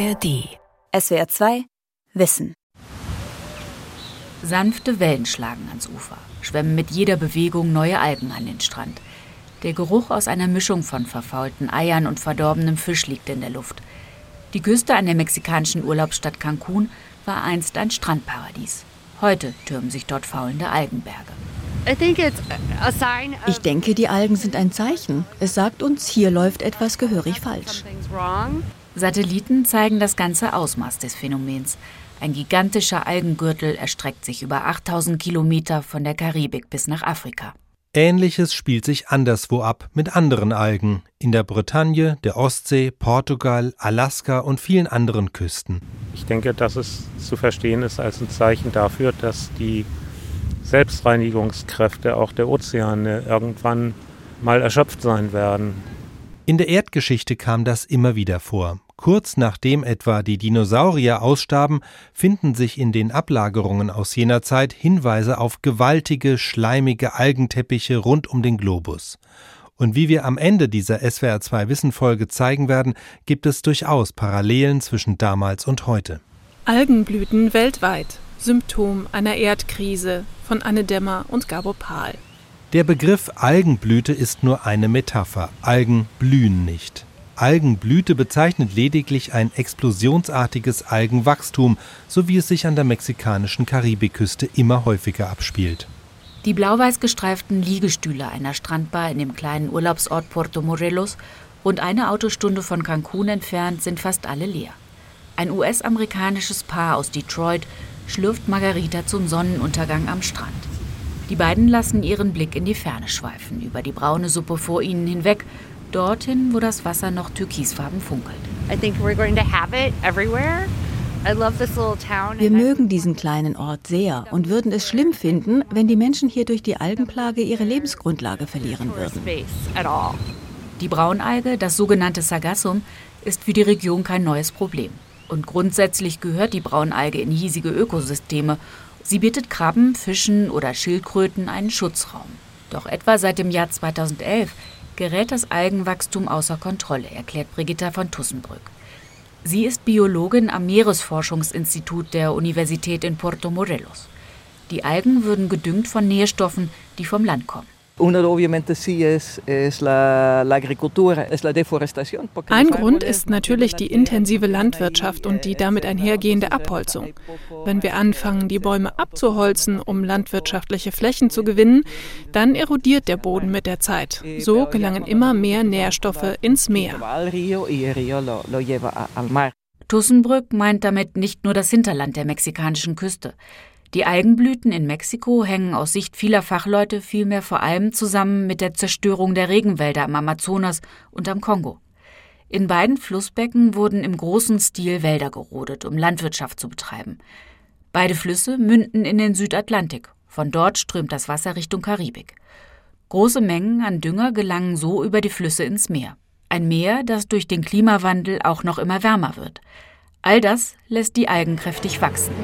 ARD. SWR 2 Wissen. Sanfte Wellen schlagen ans Ufer, schwemmen mit jeder Bewegung neue Algen an den Strand. Der Geruch aus einer Mischung von verfaulten Eiern und verdorbenem Fisch liegt in der Luft. Die Küste an der mexikanischen Urlaubsstadt Cancun war einst ein Strandparadies. Heute türmen sich dort faulende Algenberge. Ich denke, die Algen sind ein Zeichen. Es sagt uns, hier läuft etwas gehörig falsch. Satelliten zeigen das ganze Ausmaß des Phänomens. Ein gigantischer Algengürtel erstreckt sich über 8000 Kilometer von der Karibik bis nach Afrika. Ähnliches spielt sich anderswo ab mit anderen Algen, in der Bretagne, der Ostsee, Portugal, Alaska und vielen anderen Küsten. Ich denke, dass es zu verstehen ist als ein Zeichen dafür, dass die Selbstreinigungskräfte auch der Ozeane irgendwann mal erschöpft sein werden. In der Erdgeschichte kam das immer wieder vor. Kurz nachdem etwa die Dinosaurier ausstarben, finden sich in den Ablagerungen aus jener Zeit Hinweise auf gewaltige, schleimige Algenteppiche rund um den Globus. Und wie wir am Ende dieser SWR2 Wissenfolge zeigen werden, gibt es durchaus Parallelen zwischen damals und heute. Algenblüten weltweit. Symptom einer Erdkrise von Anne Dämmer und Gabo Pahl. Der Begriff Algenblüte ist nur eine Metapher. Algen blühen nicht. Algenblüte bezeichnet lediglich ein explosionsartiges Algenwachstum, so wie es sich an der mexikanischen Karibikküste immer häufiger abspielt. Die blau-weiß gestreiften Liegestühle einer Strandbar in dem kleinen Urlaubsort Puerto Morelos, rund eine Autostunde von Cancun entfernt, sind fast alle leer. Ein US-amerikanisches Paar aus Detroit schlürft Margarita zum Sonnenuntergang am Strand. Die beiden lassen ihren Blick in die Ferne schweifen, über die braune Suppe vor ihnen hinweg, dorthin, wo das Wasser noch türkisfarben funkelt. Wir mögen diesen kleinen Ort sehr und würden es schlimm finden, wenn die Menschen hier durch die Algenplage ihre Lebensgrundlage verlieren würden. Die Braunalge, das sogenannte Sargassum, ist für die Region kein neues Problem. Und grundsätzlich gehört die Braunalge in hiesige Ökosysteme. Sie bietet Krabben, Fischen oder Schildkröten einen Schutzraum. Doch etwa seit dem Jahr 2011 gerät das Algenwachstum außer Kontrolle, erklärt Brigitta von Tussenbrück. Sie ist Biologin am Meeresforschungsinstitut der Universität in Puerto Morelos. Die Algen würden gedüngt von Nährstoffen, die vom Land kommen. Ein Grund ist natürlich die intensive Landwirtschaft und die damit einhergehende Abholzung. Wenn wir anfangen, die Bäume abzuholzen, um landwirtschaftliche Flächen zu gewinnen, dann erodiert der Boden mit der Zeit. So gelangen immer mehr Nährstoffe ins Meer. Tussenbrück meint damit nicht nur das Hinterland der mexikanischen Küste. Die Algenblüten in Mexiko hängen aus Sicht vieler Fachleute vielmehr vor allem zusammen mit der Zerstörung der Regenwälder am Amazonas und am Kongo. In beiden Flussbecken wurden im großen Stil Wälder gerodet, um Landwirtschaft zu betreiben. Beide Flüsse münden in den Südatlantik. Von dort strömt das Wasser Richtung Karibik. Große Mengen an Dünger gelangen so über die Flüsse ins Meer. Ein Meer, das durch den Klimawandel auch noch immer wärmer wird. All das lässt die Algen kräftig wachsen.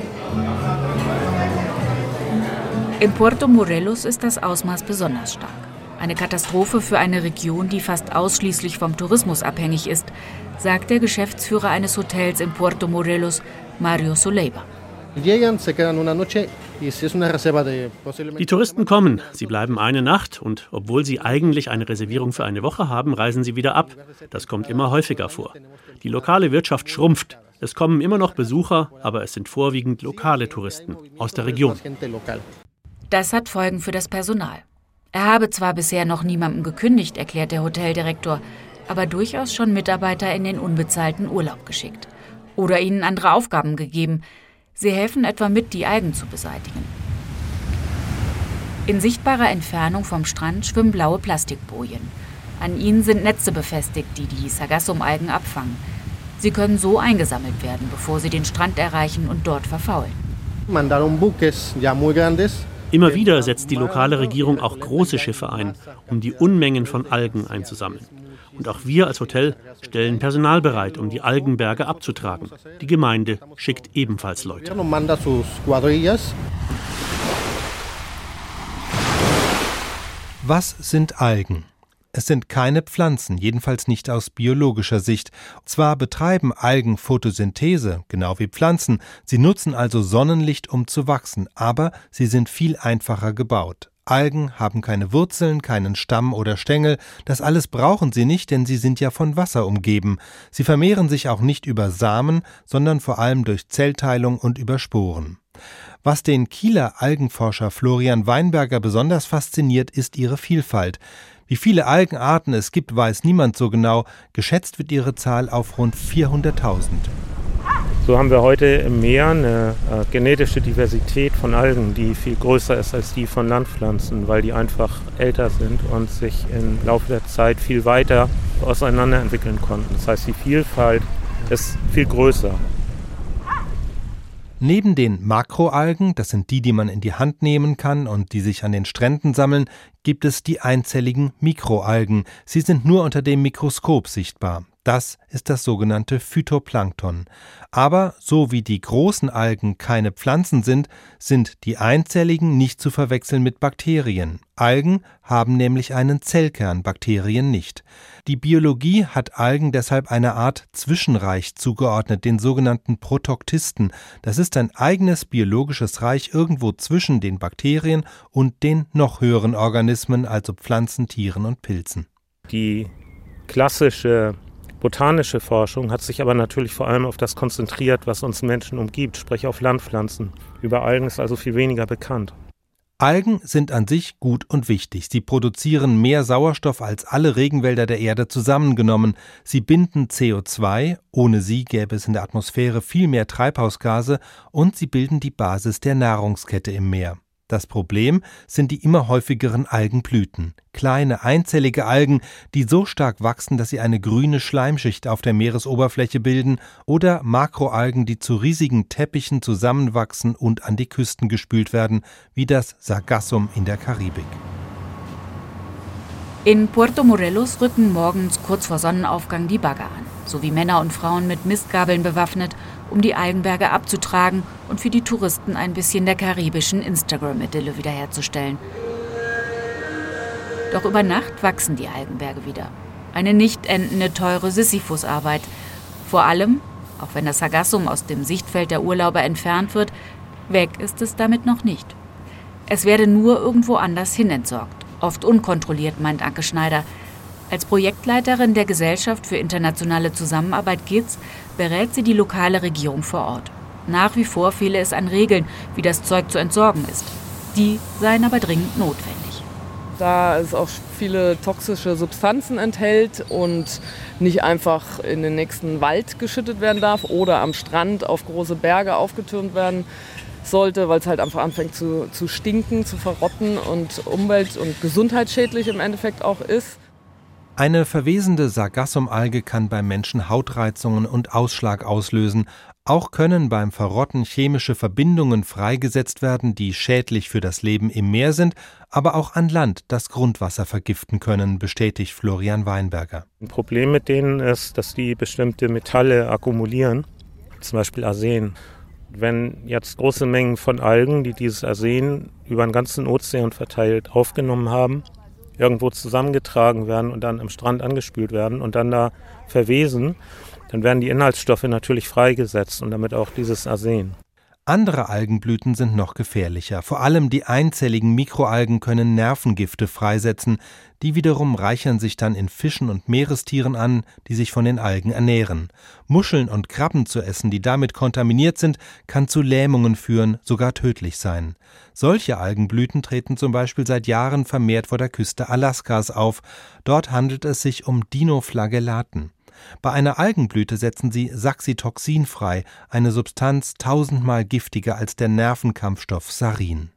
In Puerto Morelos ist das Ausmaß besonders stark. Eine Katastrophe für eine Region, die fast ausschließlich vom Tourismus abhängig ist, sagt der Geschäftsführer eines Hotels in Puerto Morelos, Mario Soleiba. Die Touristen kommen, sie bleiben eine Nacht und obwohl sie eigentlich eine Reservierung für eine Woche haben, reisen sie wieder ab. Das kommt immer häufiger vor. Die lokale Wirtschaft schrumpft. Es kommen immer noch Besucher, aber es sind vorwiegend lokale Touristen aus der Region. Das hat Folgen für das Personal. Er habe zwar bisher noch niemandem gekündigt, erklärt der Hoteldirektor, aber durchaus schon Mitarbeiter in den unbezahlten Urlaub geschickt. Oder ihnen andere Aufgaben gegeben. Sie helfen etwa mit, die Algen zu beseitigen. In sichtbarer Entfernung vom Strand schwimmen blaue Plastikbojen. An ihnen sind Netze befestigt, die die Sargassum-Algen abfangen. Sie können so eingesammelt werden, bevor sie den Strand erreichen und dort verfaulen. Mandaron buques ya muy grandes Immer wieder setzt die lokale Regierung auch große Schiffe ein, um die Unmengen von Algen einzusammeln. Und auch wir als Hotel stellen Personal bereit, um die Algenberge abzutragen. Die Gemeinde schickt ebenfalls Leute. Was sind Algen? Es sind keine Pflanzen, jedenfalls nicht aus biologischer Sicht. Zwar betreiben Algen Photosynthese, genau wie Pflanzen, sie nutzen also Sonnenlicht, um zu wachsen, aber sie sind viel einfacher gebaut. Algen haben keine Wurzeln, keinen Stamm oder Stängel, das alles brauchen sie nicht, denn sie sind ja von Wasser umgeben. Sie vermehren sich auch nicht über Samen, sondern vor allem durch Zellteilung und über Sporen. Was den Kieler Algenforscher Florian Weinberger besonders fasziniert, ist ihre Vielfalt. Wie viele Algenarten es gibt, weiß niemand so genau. Geschätzt wird ihre Zahl auf rund 400.000. So haben wir heute im Meer eine äh, genetische Diversität von Algen, die viel größer ist als die von Landpflanzen, weil die einfach älter sind und sich im Laufe der Zeit viel weiter auseinanderentwickeln konnten. Das heißt, die Vielfalt ist viel größer. Neben den Makroalgen, das sind die, die man in die Hand nehmen kann und die sich an den Stränden sammeln, gibt es die einzelligen Mikroalgen. Sie sind nur unter dem Mikroskop sichtbar. Das ist das sogenannte Phytoplankton. Aber so wie die großen Algen keine Pflanzen sind, sind die einzelligen nicht zu verwechseln mit Bakterien. Algen haben nämlich einen Zellkern, Bakterien nicht. Die Biologie hat Algen deshalb eine Art Zwischenreich zugeordnet, den sogenannten Protoktisten. Das ist ein eigenes biologisches Reich irgendwo zwischen den Bakterien und den noch höheren Organismen, also Pflanzen, Tieren und Pilzen. Die klassische Botanische Forschung hat sich aber natürlich vor allem auf das konzentriert, was uns Menschen umgibt, sprich auf Landpflanzen. Über Algen ist also viel weniger bekannt. Algen sind an sich gut und wichtig. Sie produzieren mehr Sauerstoff als alle Regenwälder der Erde zusammengenommen. Sie binden CO2, ohne sie gäbe es in der Atmosphäre viel mehr Treibhausgase und sie bilden die Basis der Nahrungskette im Meer. Das Problem sind die immer häufigeren Algenblüten. Kleine einzellige Algen, die so stark wachsen, dass sie eine grüne Schleimschicht auf der Meeresoberfläche bilden, oder Makroalgen, die zu riesigen Teppichen zusammenwachsen und an die Küsten gespült werden, wie das Sargassum in der Karibik. In Puerto Morelos rücken morgens kurz vor Sonnenaufgang die Bagger an, sowie Männer und Frauen mit Mistgabeln bewaffnet um die Algenberge abzutragen und für die Touristen ein bisschen der karibischen Instagram-Idylle wiederherzustellen. Doch über Nacht wachsen die Algenberge wieder. Eine nicht endende teure Sisyphusarbeit. Vor allem, auch wenn das Sargassum aus dem Sichtfeld der Urlauber entfernt wird, weg ist es damit noch nicht. Es werde nur irgendwo anders hin entsorgt. Oft unkontrolliert, meint Anke Schneider. Als Projektleiterin der Gesellschaft für internationale Zusammenarbeit GITS berät sie die lokale Regierung vor Ort. Nach wie vor fehle es an Regeln, wie das Zeug zu entsorgen ist. Die seien aber dringend notwendig. Da es auch viele toxische Substanzen enthält und nicht einfach in den nächsten Wald geschüttet werden darf oder am Strand auf große Berge aufgetürmt werden sollte, weil es halt einfach anfängt zu, zu stinken, zu verrotten und umwelt- und gesundheitsschädlich im Endeffekt auch ist. Eine verwesende Sargassumalge kann beim Menschen Hautreizungen und Ausschlag auslösen. Auch können beim Verrotten chemische Verbindungen freigesetzt werden, die schädlich für das Leben im Meer sind, aber auch an Land das Grundwasser vergiften können, bestätigt Florian Weinberger. Ein Problem mit denen ist, dass die bestimmte Metalle akkumulieren, zum Beispiel Arsen. Wenn jetzt große Mengen von Algen, die dieses Arsen über den ganzen Ozean verteilt aufgenommen haben, irgendwo zusammengetragen werden und dann am Strand angespült werden und dann da verwesen, dann werden die Inhaltsstoffe natürlich freigesetzt und damit auch dieses Arsen. Andere Algenblüten sind noch gefährlicher. Vor allem die einzelligen Mikroalgen können Nervengifte freisetzen, die wiederum reichern sich dann in Fischen und Meerestieren an, die sich von den Algen ernähren. Muscheln und Krabben zu essen, die damit kontaminiert sind, kann zu Lähmungen führen, sogar tödlich sein. Solche Algenblüten treten zum Beispiel seit Jahren vermehrt vor der Küste Alaskas auf. Dort handelt es sich um Dinoflagellaten. Bei einer Algenblüte setzen sie Saxitoxin frei, eine Substanz tausendmal giftiger als der Nervenkampfstoff Sarin.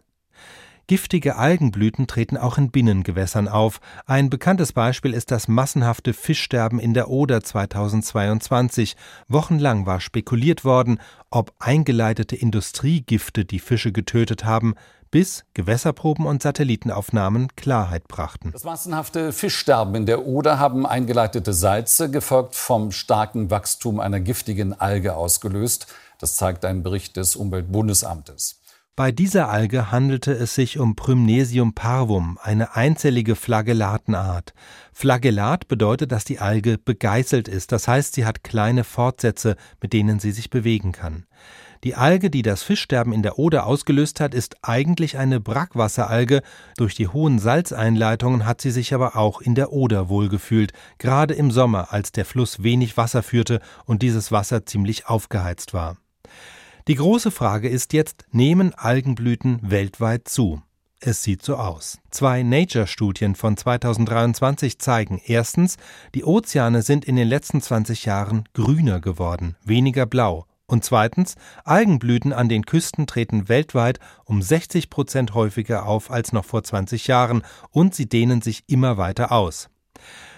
Giftige Algenblüten treten auch in Binnengewässern auf. Ein bekanntes Beispiel ist das massenhafte Fischsterben in der Oder 2022. Wochenlang war spekuliert worden, ob eingeleitete Industriegifte die Fische getötet haben bis Gewässerproben und Satellitenaufnahmen Klarheit brachten. Das massenhafte Fischsterben in der Oder haben eingeleitete Salze, gefolgt vom starken Wachstum einer giftigen Alge ausgelöst. Das zeigt ein Bericht des Umweltbundesamtes. Bei dieser Alge handelte es sich um Prymnesium parvum, eine einzellige Flagellatenart. Flagellat bedeutet, dass die Alge begeißelt ist, das heißt, sie hat kleine Fortsätze, mit denen sie sich bewegen kann. Die Alge, die das Fischsterben in der Oder ausgelöst hat, ist eigentlich eine Brackwasseralge. Durch die hohen Salzeinleitungen hat sie sich aber auch in der Oder wohlgefühlt, gerade im Sommer, als der Fluss wenig Wasser führte und dieses Wasser ziemlich aufgeheizt war. Die große Frage ist jetzt, nehmen Algenblüten weltweit zu? Es sieht so aus. Zwei Nature-Studien von 2023 zeigen erstens, die Ozeane sind in den letzten 20 Jahren grüner geworden, weniger blau. Und zweitens, Algenblüten an den Küsten treten weltweit um 60 Prozent häufiger auf als noch vor 20 Jahren und sie dehnen sich immer weiter aus.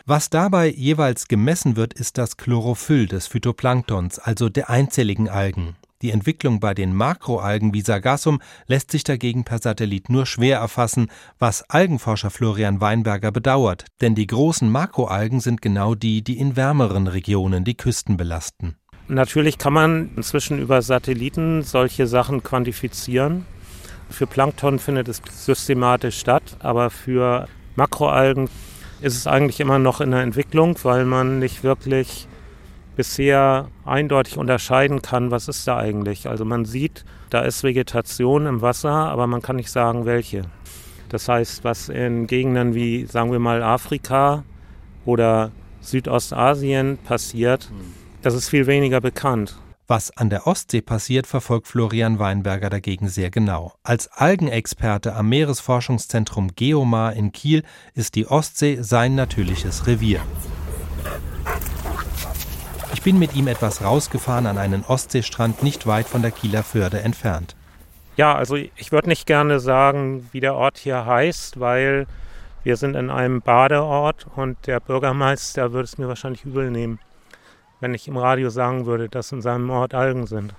Was dabei jeweils gemessen wird, ist das Chlorophyll des Phytoplanktons, also der einzelligen Algen. Die Entwicklung bei den Makroalgen wie Sargassum lässt sich dagegen per Satellit nur schwer erfassen, was Algenforscher Florian Weinberger bedauert, denn die großen Makroalgen sind genau die, die in wärmeren Regionen die Küsten belasten. Natürlich kann man inzwischen über Satelliten solche Sachen quantifizieren. Für Plankton findet es systematisch statt, aber für Makroalgen ist es eigentlich immer noch in der Entwicklung, weil man nicht wirklich bisher eindeutig unterscheiden kann, was ist da eigentlich. Also man sieht, da ist Vegetation im Wasser, aber man kann nicht sagen, welche. Das heißt, was in Gegenden wie, sagen wir mal, Afrika oder Südostasien passiert, das ist viel weniger bekannt. Was an der Ostsee passiert, verfolgt Florian Weinberger dagegen sehr genau. Als Algenexperte am Meeresforschungszentrum Geomar in Kiel ist die Ostsee sein natürliches Revier. Ich bin mit ihm etwas rausgefahren an einen Ostseestrand nicht weit von der Kieler Förde entfernt. Ja, also ich würde nicht gerne sagen, wie der Ort hier heißt, weil wir sind in einem Badeort und der Bürgermeister würde es mir wahrscheinlich übel nehmen wenn ich im Radio sagen würde, dass in seinem Ort Algen sind.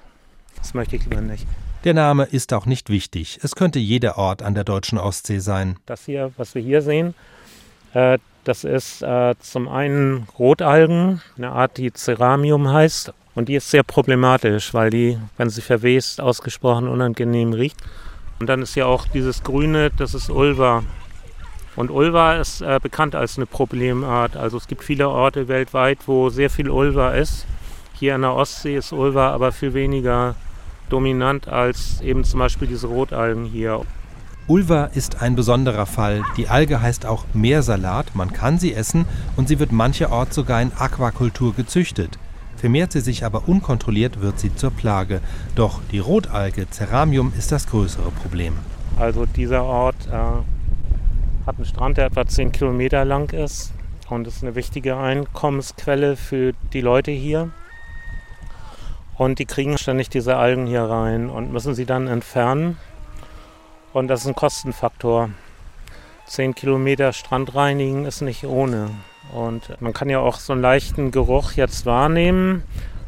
Das möchte ich lieber nicht. Der Name ist auch nicht wichtig. Es könnte jeder Ort an der deutschen Ostsee sein. Das hier, was wir hier sehen, äh, das ist äh, zum einen Rotalgen, eine Art, die Ceramium heißt. Und die ist sehr problematisch, weil die, wenn sie verwest, ausgesprochen unangenehm riecht. Und dann ist ja auch dieses Grüne, das ist Ulva. Und Ulva ist äh, bekannt als eine Problemart. Also es gibt viele Orte weltweit, wo sehr viel Ulva ist. Hier an der Ostsee ist Ulva aber viel weniger dominant als eben zum Beispiel diese Rotalgen hier. Ulva ist ein besonderer Fall. Die Alge heißt auch Meersalat, man kann sie essen und sie wird mancherorts sogar in Aquakultur gezüchtet. Vermehrt sie sich aber unkontrolliert, wird sie zur Plage. Doch die Rotalge Ceramium ist das größere Problem. Also dieser Ort äh, hat einen Strand, der etwa 10 Kilometer lang ist und ist eine wichtige Einkommensquelle für die Leute hier. Und die kriegen ständig diese Algen hier rein und müssen sie dann entfernen. Und das ist ein Kostenfaktor. 10 Kilometer Strand reinigen ist nicht ohne. Und man kann ja auch so einen leichten Geruch jetzt wahrnehmen.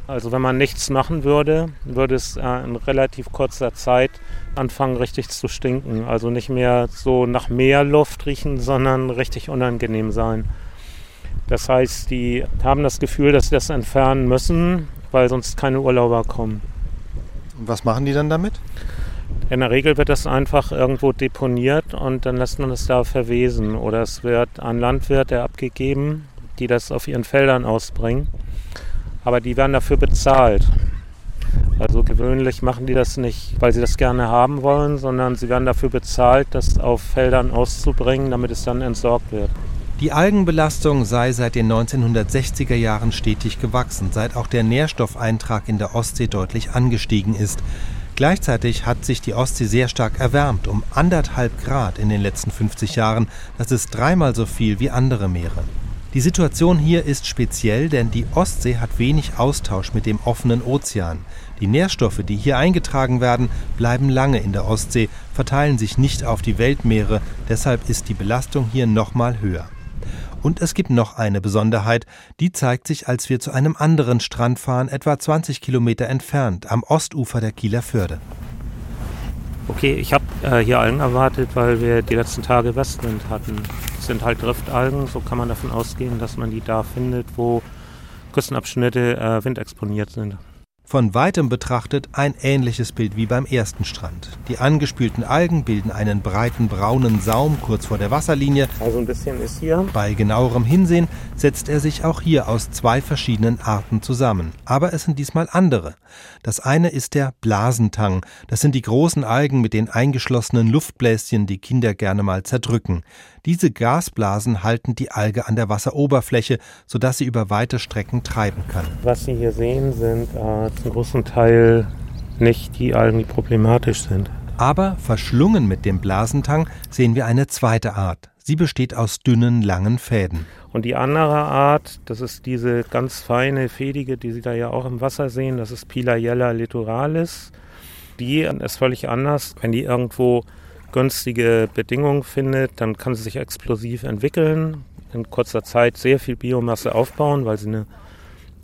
Also wenn man nichts machen würde, würde es äh, in relativ kurzer Zeit anfangen richtig zu stinken. Also nicht mehr so nach Meerluft riechen, sondern richtig unangenehm sein. Das heißt, die haben das Gefühl, dass sie das entfernen müssen, weil sonst keine Urlauber kommen. Und was machen die dann damit? In der Regel wird das einfach irgendwo deponiert und dann lässt man es da verwesen. Oder es wird an Landwirte abgegeben, die das auf ihren Feldern ausbringen aber die werden dafür bezahlt. Also gewöhnlich machen die das nicht, weil sie das gerne haben wollen, sondern sie werden dafür bezahlt, das auf Feldern auszubringen, damit es dann entsorgt wird. Die Algenbelastung sei seit den 1960er Jahren stetig gewachsen, seit auch der Nährstoffeintrag in der Ostsee deutlich angestiegen ist. Gleichzeitig hat sich die Ostsee sehr stark erwärmt, um anderthalb Grad in den letzten 50 Jahren. Das ist dreimal so viel wie andere Meere. Die Situation hier ist speziell, denn die Ostsee hat wenig Austausch mit dem offenen Ozean. Die Nährstoffe, die hier eingetragen werden, bleiben lange in der Ostsee, verteilen sich nicht auf die Weltmeere, deshalb ist die Belastung hier nochmal höher. Und es gibt noch eine Besonderheit, die zeigt sich, als wir zu einem anderen Strand fahren, etwa 20 Kilometer entfernt, am Ostufer der Kieler Förde. Okay, ich habe äh, hier Algen erwartet, weil wir die letzten Tage Westwind hatten. Das sind halt Driftalgen, so kann man davon ausgehen, dass man die da findet, wo Küstenabschnitte äh, windexponiert sind. Von weitem betrachtet ein ähnliches Bild wie beim ersten Strand. Die angespülten Algen bilden einen breiten braunen Saum kurz vor der Wasserlinie. Also ein bisschen ist hier. Bei genauerem Hinsehen setzt er sich auch hier aus zwei verschiedenen Arten zusammen. Aber es sind diesmal andere. Das eine ist der Blasentang. Das sind die großen Algen mit den eingeschlossenen Luftbläschen, die Kinder gerne mal zerdrücken. Diese Gasblasen halten die Alge an der Wasseroberfläche, sodass sie über weite Strecken treiben kann. Was Sie hier sehen, sind äh, zum großen Teil nicht die Algen, die problematisch sind. Aber verschlungen mit dem Blasentang sehen wir eine zweite Art. Sie besteht aus dünnen, langen Fäden. Und die andere Art, das ist diese ganz feine, fädige, die Sie da ja auch im Wasser sehen, das ist Pilaiella littoralis. Die ist völlig anders. Wenn die irgendwo günstige Bedingungen findet, dann kann sie sich explosiv entwickeln, in kurzer Zeit sehr viel Biomasse aufbauen, weil sie eine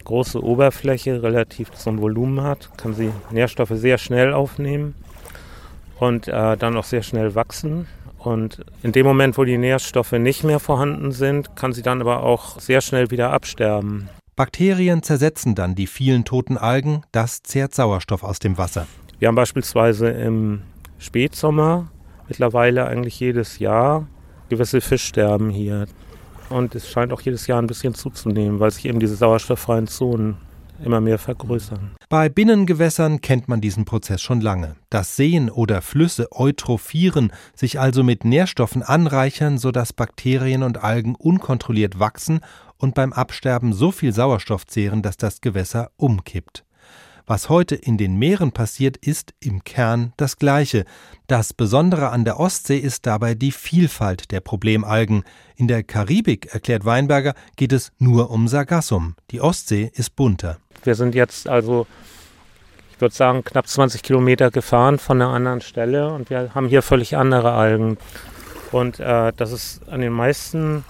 große Oberfläche relativ zum Volumen hat, kann sie Nährstoffe sehr schnell aufnehmen und äh, dann auch sehr schnell wachsen. Und in dem Moment, wo die Nährstoffe nicht mehr vorhanden sind, kann sie dann aber auch sehr schnell wieder absterben. Bakterien zersetzen dann die vielen toten Algen, das zehrt Sauerstoff aus dem Wasser. Wir haben beispielsweise im Spätsommer mittlerweile eigentlich jedes Jahr gewisse Fischsterben hier. Und es scheint auch jedes Jahr ein bisschen zuzunehmen, weil sich eben diese sauerstofffreien Zonen immer mehr vergrößern. Bei Binnengewässern kennt man diesen Prozess schon lange. Dass Seen oder Flüsse eutrophieren, sich also mit Nährstoffen anreichern, sodass Bakterien und Algen unkontrolliert wachsen und beim Absterben so viel Sauerstoff zehren, dass das Gewässer umkippt. Was heute in den Meeren passiert, ist im Kern das Gleiche. Das Besondere an der Ostsee ist dabei die Vielfalt der Problemalgen. In der Karibik, erklärt Weinberger, geht es nur um Sargassum. Die Ostsee ist bunter. Wir sind jetzt also, ich würde sagen, knapp 20 Kilometer gefahren von einer anderen Stelle und wir haben hier völlig andere Algen. Und äh, das ist an den meisten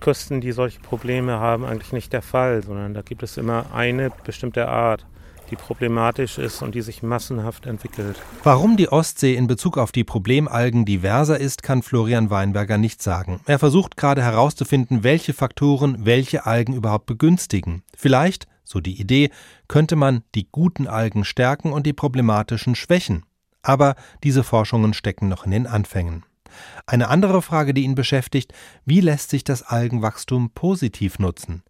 Küsten, die solche Probleme haben, eigentlich nicht der Fall, sondern da gibt es immer eine bestimmte Art die problematisch ist und die sich massenhaft entwickelt. Warum die Ostsee in Bezug auf die Problemalgen diverser ist, kann Florian Weinberger nicht sagen. Er versucht gerade herauszufinden, welche Faktoren welche Algen überhaupt begünstigen. Vielleicht, so die Idee, könnte man die guten Algen stärken und die problematischen schwächen. Aber diese Forschungen stecken noch in den Anfängen. Eine andere Frage, die ihn beschäftigt, wie lässt sich das Algenwachstum positiv nutzen?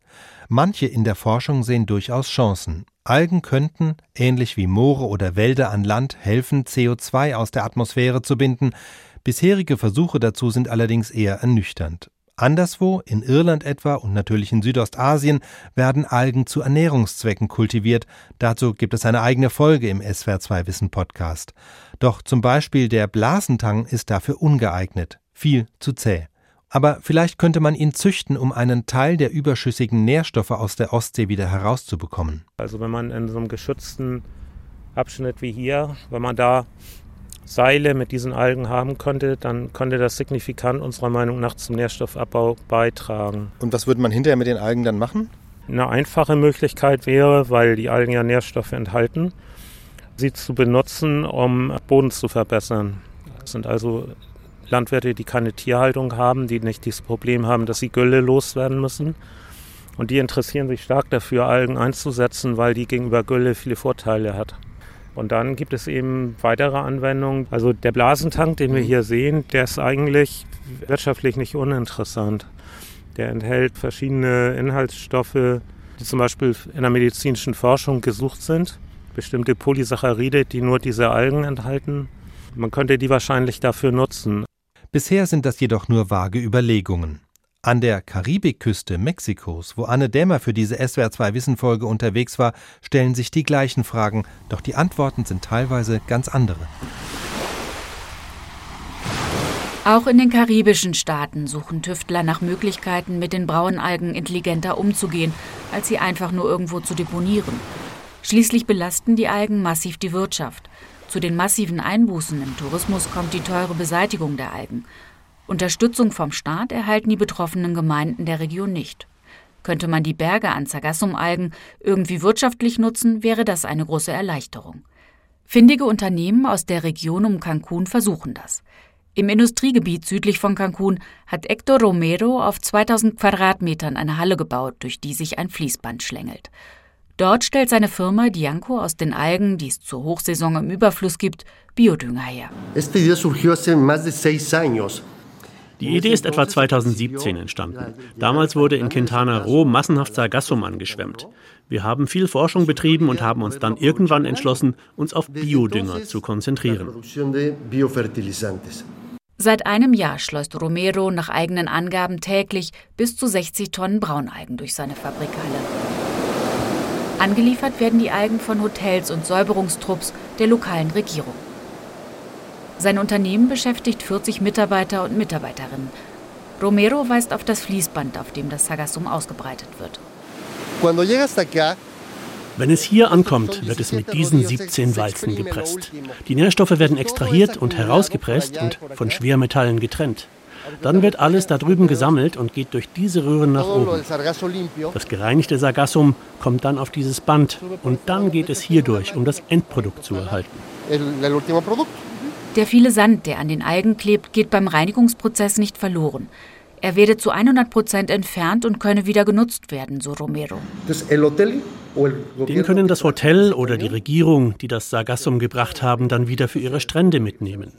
Manche in der Forschung sehen durchaus Chancen. Algen könnten, ähnlich wie Moore oder Wälder an Land, helfen, CO2 aus der Atmosphäre zu binden. Bisherige Versuche dazu sind allerdings eher ernüchternd. Anderswo, in Irland etwa und natürlich in Südostasien, werden Algen zu Ernährungszwecken kultiviert. Dazu gibt es eine eigene Folge im SWR2 Wissen Podcast. Doch zum Beispiel der Blasentang ist dafür ungeeignet. Viel zu zäh. Aber vielleicht könnte man ihn züchten, um einen Teil der überschüssigen Nährstoffe aus der Ostsee wieder herauszubekommen. Also wenn man in so einem geschützten Abschnitt wie hier, wenn man da Seile mit diesen Algen haben könnte, dann könnte das signifikant unserer Meinung nach zum Nährstoffabbau beitragen. Und was würde man hinterher mit den Algen dann machen? Eine einfache Möglichkeit wäre, weil die Algen ja Nährstoffe enthalten, sie zu benutzen, um Boden zu verbessern. Das sind also Landwirte, die keine Tierhaltung haben, die nicht dieses Problem haben, dass sie Gülle loswerden müssen. Und die interessieren sich stark dafür, Algen einzusetzen, weil die gegenüber Gülle viele Vorteile hat. Und dann gibt es eben weitere Anwendungen. Also der Blasentank, den wir hier sehen, der ist eigentlich wirtschaftlich nicht uninteressant. Der enthält verschiedene Inhaltsstoffe, die zum Beispiel in der medizinischen Forschung gesucht sind. Bestimmte Polysaccharide, die nur diese Algen enthalten. Man könnte die wahrscheinlich dafür nutzen. Bisher sind das jedoch nur vage Überlegungen. An der Karibikküste Mexikos, wo Anne Dämmer für diese SWR2 Wissenfolge unterwegs war, stellen sich die gleichen Fragen, doch die Antworten sind teilweise ganz andere. Auch in den karibischen Staaten suchen Tüftler nach Möglichkeiten, mit den Braunalgen intelligenter umzugehen, als sie einfach nur irgendwo zu deponieren. Schließlich belasten die Algen massiv die Wirtschaft. Zu den massiven Einbußen im Tourismus kommt die teure Beseitigung der Algen. Unterstützung vom Staat erhalten die betroffenen Gemeinden der Region nicht. Könnte man die Berge an Sargassumalgen irgendwie wirtschaftlich nutzen, wäre das eine große Erleichterung. Findige Unternehmen aus der Region um Cancun versuchen das. Im Industriegebiet südlich von Cancun hat Hector Romero auf 2000 Quadratmetern eine Halle gebaut, durch die sich ein Fließband schlängelt. Dort stellt seine Firma Dianco aus den Algen, die es zur Hochsaison im Überfluss gibt, Biodünger her. Die Idee ist etwa 2017 entstanden. Damals wurde in Quintana Roo massenhaft Sargassum angeschwemmt. Wir haben viel Forschung betrieben und haben uns dann irgendwann entschlossen, uns auf Biodünger zu konzentrieren. Seit einem Jahr schleust Romero nach eigenen Angaben täglich bis zu 60 Tonnen Braunalgen durch seine Fabrikhalle. Angeliefert werden die Algen von Hotels und Säuberungstrupps der lokalen Regierung. Sein Unternehmen beschäftigt 40 Mitarbeiter und Mitarbeiterinnen. Romero weist auf das Fließband, auf dem das Sagassum ausgebreitet wird. Wenn es hier ankommt, wird es mit diesen 17 Walzen gepresst. Die Nährstoffe werden extrahiert und herausgepresst und von Schwermetallen getrennt. Dann wird alles da drüben gesammelt und geht durch diese Röhren nach oben. Das gereinigte Sargassum kommt dann auf dieses Band und dann geht es hier durch, um das Endprodukt zu erhalten. Der viele Sand, der an den Algen klebt, geht beim Reinigungsprozess nicht verloren. Er werde zu 100 Prozent entfernt und könne wieder genutzt werden, so Romero. Den können das Hotel oder die Regierung, die das Sargassum gebracht haben, dann wieder für ihre Strände mitnehmen.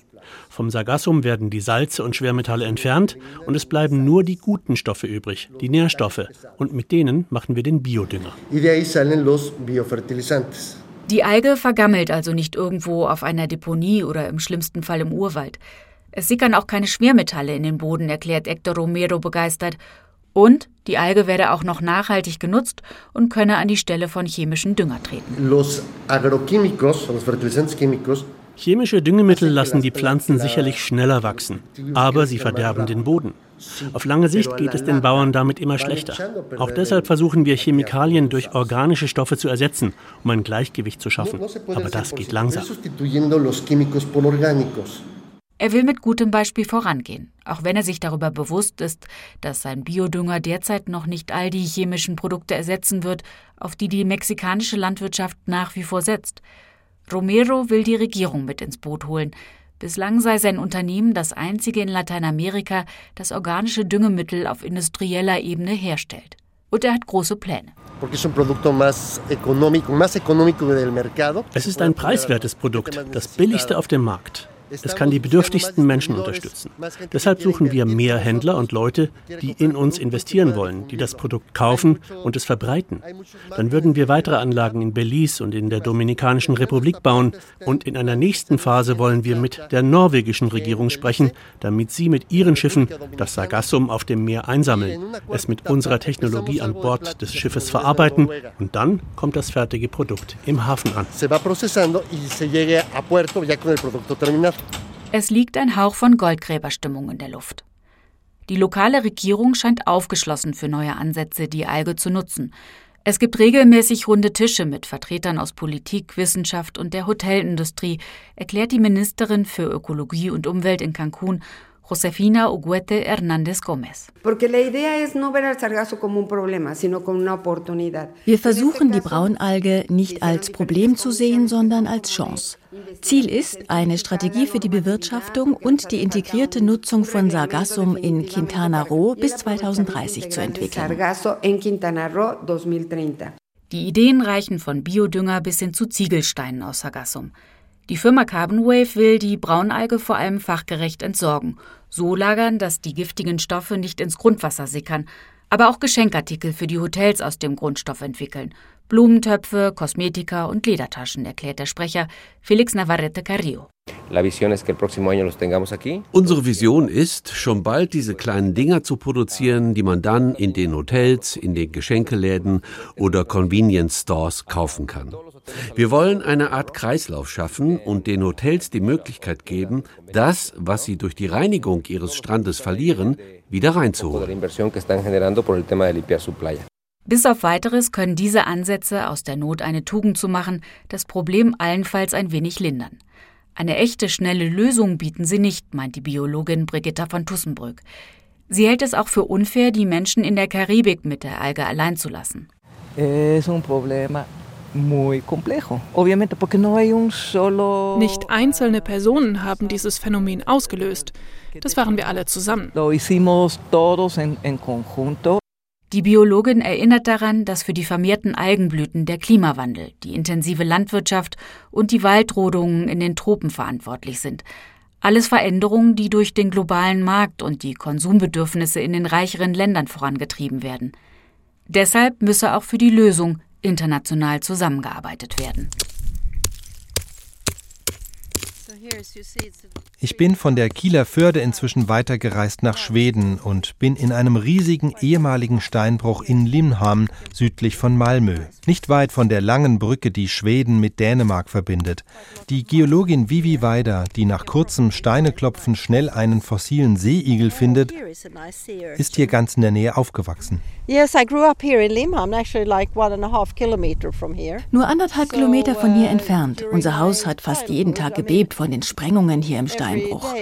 Vom Sargassum werden die Salze und Schwermetalle entfernt und es bleiben nur die guten Stoffe übrig, die Nährstoffe. Und mit denen machen wir den Biodünger. Die Alge vergammelt also nicht irgendwo auf einer Deponie oder im schlimmsten Fall im Urwald. Es sickern auch keine Schwermetalle in den Boden, erklärt Hector Romero begeistert. Und die Alge werde auch noch nachhaltig genutzt und könne an die Stelle von chemischen Dünger treten. Los agroquímicos, los fertilizantes químicos, Chemische Düngemittel lassen die Pflanzen sicherlich schneller wachsen, aber sie verderben den Boden. Auf lange Sicht geht es den Bauern damit immer schlechter. Auch deshalb versuchen wir Chemikalien durch organische Stoffe zu ersetzen, um ein Gleichgewicht zu schaffen. Aber das geht langsam. Er will mit gutem Beispiel vorangehen, auch wenn er sich darüber bewusst ist, dass sein Biodünger derzeit noch nicht all die chemischen Produkte ersetzen wird, auf die die mexikanische Landwirtschaft nach wie vor setzt. Romero will die Regierung mit ins Boot holen. Bislang sei sein Unternehmen das einzige in Lateinamerika, das organische Düngemittel auf industrieller Ebene herstellt. Und er hat große Pläne. Es ist ein preiswertes Produkt, das billigste auf dem Markt. Es kann die bedürftigsten Menschen unterstützen. Deshalb suchen wir mehr Händler und Leute, die in uns investieren wollen, die das Produkt kaufen und es verbreiten. Dann würden wir weitere Anlagen in Belize und in der Dominikanischen Republik bauen und in einer nächsten Phase wollen wir mit der norwegischen Regierung sprechen, damit sie mit ihren Schiffen das Sargassum auf dem Meer einsammeln, es mit unserer Technologie an Bord des Schiffes verarbeiten und dann kommt das fertige Produkt im Hafen an. Es liegt ein Hauch von Goldgräberstimmung in der Luft. Die lokale Regierung scheint aufgeschlossen für neue Ansätze, die Alge zu nutzen. Es gibt regelmäßig runde Tische mit Vertretern aus Politik, Wissenschaft und der Hotelindustrie, erklärt die Ministerin für Ökologie und Umwelt in Cancun, Josefina Uguete Hernández Gómez. Wir versuchen die Braunalge nicht als Problem zu sehen, sondern als Chance. Ziel ist, eine Strategie für die Bewirtschaftung und die integrierte Nutzung von Sargassum in Quintana Roo bis 2030 zu entwickeln. Die Ideen reichen von Biodünger bis hin zu Ziegelsteinen aus Sargassum. Die Firma Carbon Wave will die Braunalge vor allem fachgerecht entsorgen, so lagern, dass die giftigen Stoffe nicht ins Grundwasser sickern, aber auch Geschenkartikel für die Hotels aus dem Grundstoff entwickeln. Blumentöpfe, Kosmetika und Ledertaschen, erklärt der Sprecher Felix Navarrete Carrillo. Unsere Vision ist, schon bald diese kleinen Dinger zu produzieren, die man dann in den Hotels, in den Geschenkeläden oder Convenience Stores kaufen kann. Wir wollen eine Art Kreislauf schaffen und den Hotels die Möglichkeit geben, das, was sie durch die Reinigung ihres Strandes verlieren, wieder reinzuholen. Bis auf weiteres können diese Ansätze, aus der Not eine Tugend zu machen, das Problem allenfalls ein wenig lindern. Eine echte, schnelle Lösung bieten sie nicht, meint die Biologin Brigitta von Tussenbrück. Sie hält es auch für unfair, die Menschen in der Karibik mit der Alge allein zu lassen. Nicht einzelne Personen haben dieses Phänomen ausgelöst. Das waren wir alle zusammen. Die Biologin erinnert daran, dass für die vermehrten Algenblüten der Klimawandel, die intensive Landwirtschaft und die Waldrodungen in den Tropen verantwortlich sind. Alles Veränderungen, die durch den globalen Markt und die Konsumbedürfnisse in den reicheren Ländern vorangetrieben werden. Deshalb müsse auch für die Lösung international zusammengearbeitet werden. Ich bin von der Kieler Förde inzwischen weitergereist nach Schweden und bin in einem riesigen ehemaligen Steinbruch in Limhamn südlich von Malmö, nicht weit von der langen Brücke, die Schweden mit Dänemark verbindet. Die Geologin Vivi Weider, die nach kurzem Steineklopfen schnell einen fossilen Seeigel findet, ist hier ganz in der Nähe aufgewachsen. Nur anderthalb Kilometer von hier entfernt. Unser Haus hat fast jeden Tag gebebt von den Sprengungen hier im Steinbruch.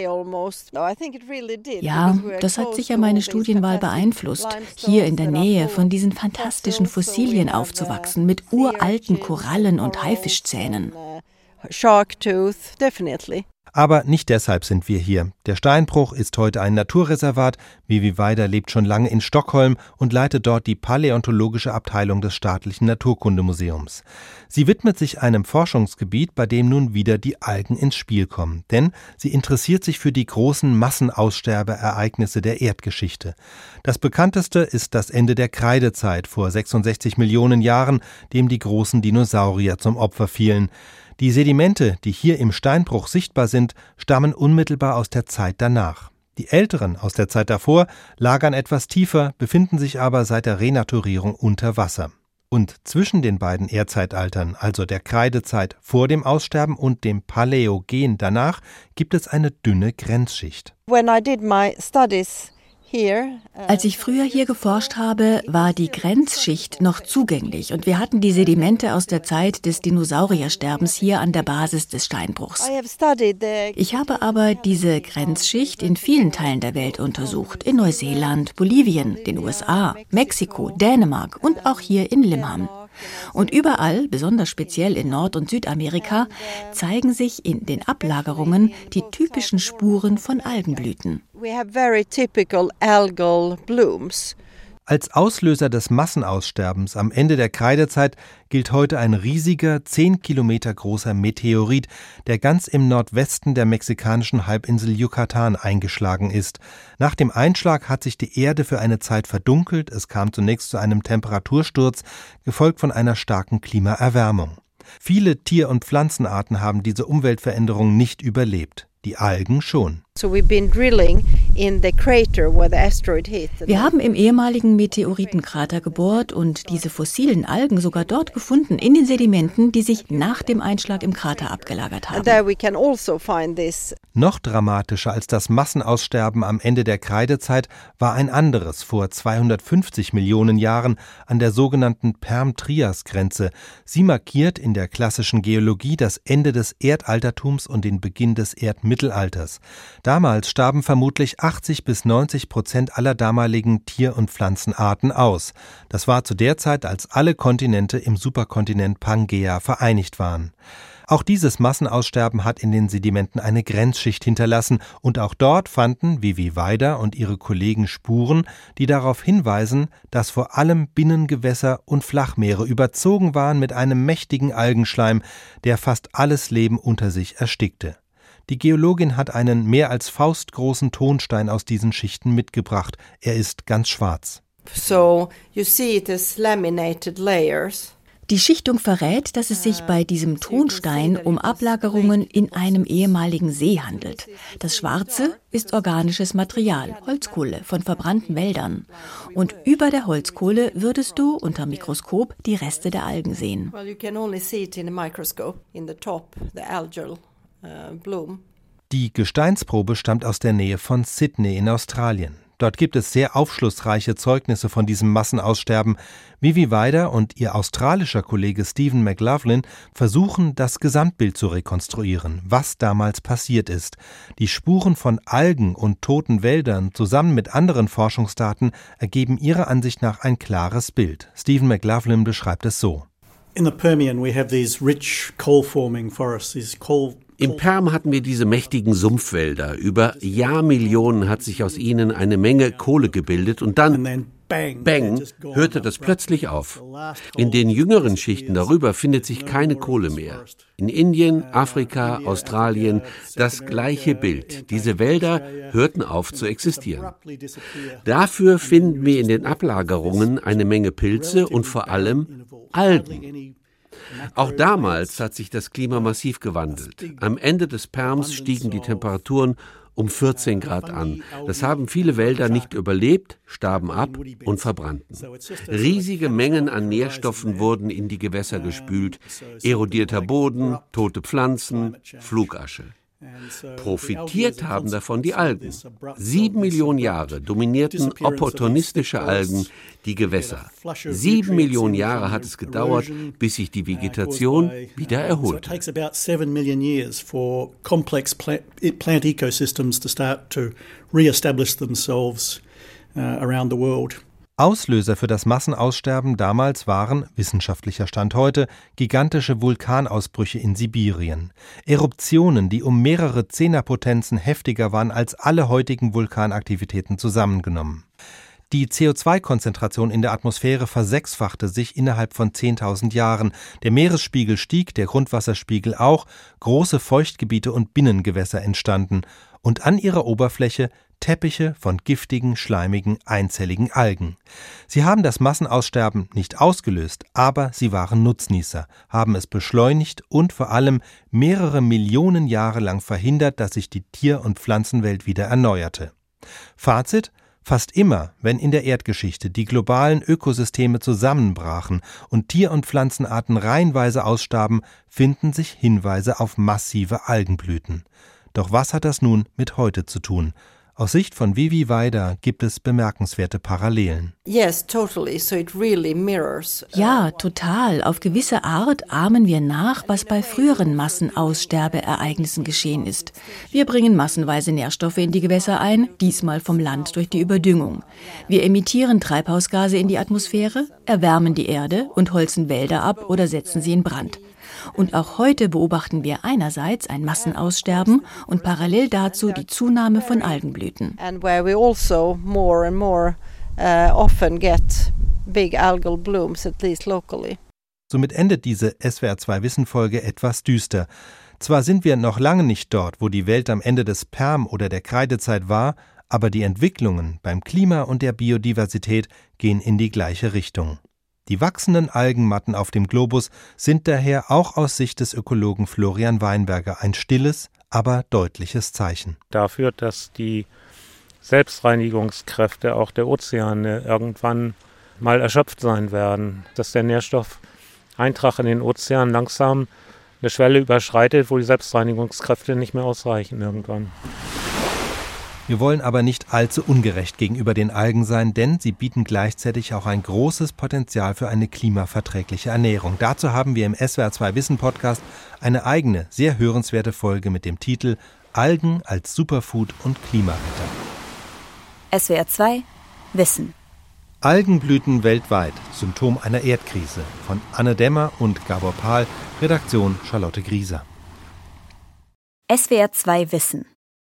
Ja, das hat sicher meine Studienwahl beeinflusst, hier in der Nähe von diesen fantastischen Fossilien aufzuwachsen mit uralten Korallen und Haifischzähnen. Shark tooth, definitely. Aber nicht deshalb sind wir hier. Der Steinbruch ist heute ein Naturreservat. Vivi Weider lebt schon lange in Stockholm und leitet dort die paläontologische Abteilung des staatlichen Naturkundemuseums. Sie widmet sich einem Forschungsgebiet, bei dem nun wieder die Algen ins Spiel kommen. Denn sie interessiert sich für die großen Massenaussterbeereignisse der Erdgeschichte. Das bekannteste ist das Ende der Kreidezeit vor 66 Millionen Jahren, dem die großen Dinosaurier zum Opfer fielen. Die Sedimente, die hier im Steinbruch sichtbar sind, stammen unmittelbar aus der Zeit danach. Die älteren aus der Zeit davor lagern etwas tiefer, befinden sich aber seit der Renaturierung unter Wasser. Und zwischen den beiden Erdzeitaltern, also der Kreidezeit vor dem Aussterben und dem Paläogen danach, gibt es eine dünne Grenzschicht. When I did my studies als ich früher hier geforscht habe, war die Grenzschicht noch zugänglich und wir hatten die Sedimente aus der Zeit des Dinosauriersterbens hier an der Basis des Steinbruchs. Ich habe aber diese Grenzschicht in vielen Teilen der Welt untersucht, in Neuseeland, Bolivien, den USA, Mexiko, Dänemark und auch hier in Limham. Und überall, besonders speziell in Nord- und Südamerika, zeigen sich in den Ablagerungen die typischen Spuren von Algenblüten. We have very typical algal blooms. Als Auslöser des Massenaussterbens am Ende der Kreidezeit gilt heute ein riesiger, zehn Kilometer großer Meteorit, der ganz im Nordwesten der mexikanischen Halbinsel Yucatan eingeschlagen ist. Nach dem Einschlag hat sich die Erde für eine Zeit verdunkelt, es kam zunächst zu einem Temperatursturz, gefolgt von einer starken Klimaerwärmung. Viele Tier- und Pflanzenarten haben diese Umweltveränderung nicht überlebt die Algen schon. Wir haben im ehemaligen Meteoritenkrater gebohrt und diese fossilen Algen sogar dort gefunden, in den Sedimenten, die sich nach dem Einschlag im Krater abgelagert haben. Also Noch dramatischer als das Massenaussterben am Ende der Kreidezeit war ein anderes vor 250 Millionen Jahren an der sogenannten Perm-Trias-Grenze. Sie markiert in der klassischen Geologie das Ende des Erdaltertums und den Beginn des Erdmittelalters. Mittelalters. Damals starben vermutlich 80 bis 90 Prozent aller damaligen Tier- und Pflanzenarten aus. Das war zu der Zeit, als alle Kontinente im Superkontinent Pangea vereinigt waren. Auch dieses Massenaussterben hat in den Sedimenten eine Grenzschicht hinterlassen und auch dort fanden Vivi Weider und ihre Kollegen Spuren, die darauf hinweisen, dass vor allem Binnengewässer und Flachmeere überzogen waren mit einem mächtigen Algenschleim, der fast alles Leben unter sich erstickte. Die Geologin hat einen mehr als faustgroßen Tonstein aus diesen Schichten mitgebracht. Er ist ganz schwarz. So you see it as laminated layers. Die Schichtung verrät, dass es sich bei diesem Tonstein um Ablagerungen in einem ehemaligen See handelt. Das Schwarze ist organisches Material, Holzkohle von verbrannten Wäldern. Und über der Holzkohle würdest du unter Mikroskop die Reste der Algen sehen. Well, äh, Blum. Die Gesteinsprobe stammt aus der Nähe von Sydney in Australien. Dort gibt es sehr aufschlussreiche Zeugnisse von diesem Massenaussterben. Vivi Weider und ihr australischer Kollege Stephen McLaughlin versuchen, das Gesamtbild zu rekonstruieren, was damals passiert ist. Die Spuren von Algen und toten Wäldern zusammen mit anderen Forschungsdaten ergeben ihrer Ansicht nach ein klares Bild. Stephen McLaughlin beschreibt es so. In the Permian we have these rich coal forming forests, these coal im Perm hatten wir diese mächtigen Sumpfwälder. Über Jahrmillionen hat sich aus ihnen eine Menge Kohle gebildet und dann Bang hörte das plötzlich auf. In den jüngeren Schichten darüber findet sich keine Kohle mehr. In Indien, Afrika, Australien das gleiche Bild. Diese Wälder hörten auf zu existieren. Dafür finden wir in den Ablagerungen eine Menge Pilze und vor allem Algen. Auch damals hat sich das Klima massiv gewandelt. Am Ende des Perms stiegen die Temperaturen um 14 Grad an. Das haben viele Wälder nicht überlebt, starben ab und verbrannten. Riesige Mengen an Nährstoffen wurden in die Gewässer gespült, erodierter Boden, tote Pflanzen, Flugasche. Profitiert haben davon die Algen. Sieben Millionen Jahre dominierten opportunistische Algen die Gewässer. Sieben Millionen Jahre hat es gedauert, bis sich die Vegetation wieder erholte. around the world. Auslöser für das Massenaussterben damals waren, wissenschaftlicher Stand heute, gigantische Vulkanausbrüche in Sibirien. Eruptionen, die um mehrere Zehnerpotenzen heftiger waren als alle heutigen Vulkanaktivitäten zusammengenommen. Die CO2-Konzentration in der Atmosphäre versechsfachte sich innerhalb von 10.000 Jahren. Der Meeresspiegel stieg, der Grundwasserspiegel auch, große Feuchtgebiete und Binnengewässer entstanden und an ihrer Oberfläche Teppiche von giftigen, schleimigen, einzelligen Algen. Sie haben das Massenaussterben nicht ausgelöst, aber sie waren Nutznießer, haben es beschleunigt und vor allem mehrere Millionen Jahre lang verhindert, dass sich die Tier- und Pflanzenwelt wieder erneuerte. Fazit Fast immer, wenn in der Erdgeschichte die globalen Ökosysteme zusammenbrachen und Tier- und Pflanzenarten reihenweise ausstarben, finden sich Hinweise auf massive Algenblüten. Doch was hat das nun mit heute zu tun? Aus Sicht von Vivi Weider gibt es bemerkenswerte Parallelen. Yes, totally. So it really mirrors. Uh, ja, total. Auf gewisse Art ahmen wir nach, was bei früheren Massenaussterbeereignissen geschehen ist. Wir bringen massenweise Nährstoffe in die Gewässer ein, diesmal vom Land durch die Überdüngung. Wir emittieren Treibhausgase in die Atmosphäre, erwärmen die Erde und holzen Wälder ab oder setzen sie in Brand. Und auch heute beobachten wir einerseits ein Massenaussterben und parallel dazu die Zunahme von Algenblüten. And where we also more and more uh, often get big algal blooms, at least locally. Somit endet diese SWR2 Wissen Folge etwas düster. Zwar sind wir noch lange nicht dort, wo die Welt am Ende des Perm oder der Kreidezeit war, aber die Entwicklungen beim Klima und der Biodiversität gehen in die gleiche Richtung. Die wachsenden Algenmatten auf dem Globus sind daher auch aus Sicht des Ökologen Florian Weinberger ein stilles, aber deutliches Zeichen. Dafür, dass die Selbstreinigungskräfte auch der Ozeane irgendwann mal erschöpft sein werden, dass der Nährstoffeintrag in den Ozean langsam eine Schwelle überschreitet, wo die Selbstreinigungskräfte nicht mehr ausreichen irgendwann. Wir wollen aber nicht allzu ungerecht gegenüber den Algen sein, denn sie bieten gleichzeitig auch ein großes Potenzial für eine klimaverträgliche Ernährung. Dazu haben wir im SWR2 Wissen Podcast eine eigene, sehr hörenswerte Folge mit dem Titel Algen als Superfood und Klimaretter. SWR2 Wissen. Algenblüten weltweit, Symptom einer Erdkrise. Von Anne Dämmer und Gabor Pahl, Redaktion Charlotte Grieser. SWR2 Wissen.